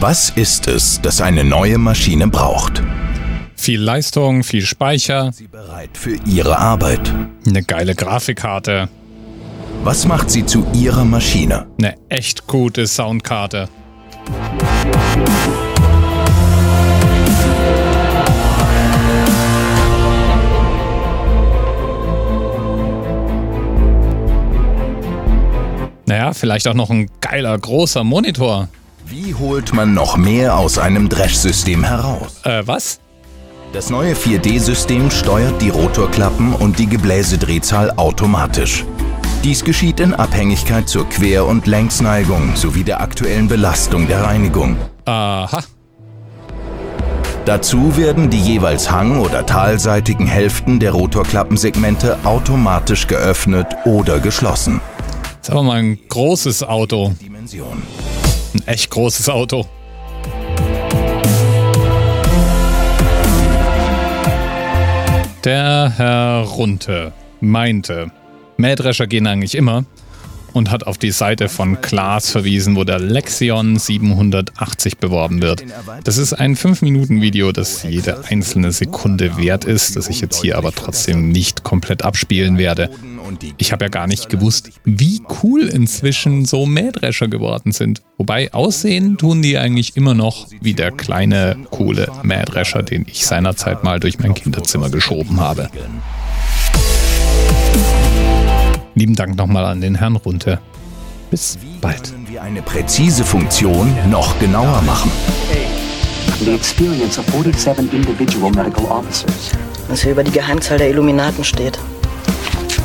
Was ist es, das eine neue Maschine braucht? Viel Leistung, viel Speicher, Sie bereit für Ihre Arbeit. eine geile Grafikkarte, Was macht sie zu Ihrer Maschine? eine echt gute Soundkarte. Naja, vielleicht auch noch ein geiler großer Monitor. Wie holt man noch mehr aus einem Dresch-System heraus? Äh, was? Das neue 4D-System steuert die Rotorklappen und die Gebläsedrehzahl automatisch. Dies geschieht in Abhängigkeit zur Quer- und Längsneigung sowie der aktuellen Belastung der Reinigung. Aha. Dazu werden die jeweils hang- oder talseitigen Hälften der Rotorklappensegmente automatisch geöffnet oder geschlossen. Das ist aber mal ein großes Auto. Dimension. Ein echt großes Auto. Der Herr Runte meinte, Mähdrescher gehen eigentlich immer und hat auf die Seite von Klaas verwiesen, wo der Lexion 780 beworben wird. Das ist ein 5-Minuten-Video, das jede einzelne Sekunde wert ist, das ich jetzt hier aber trotzdem nicht komplett abspielen werde. Ich habe ja gar nicht gewusst, wie cool inzwischen so Mähdrescher geworden sind. Wobei aussehen tun die eigentlich immer noch wie der kleine, coole Mähdrescher, den ich seinerzeit mal durch mein Kinderzimmer geschoben habe. Lieben Dank nochmal an den Herrn Runte. Bis bald. Können wir eine präzise Funktion noch genauer machen? the experience of 47 individual medical officers. was hier über die Geheimzahl der Illuminaten steht.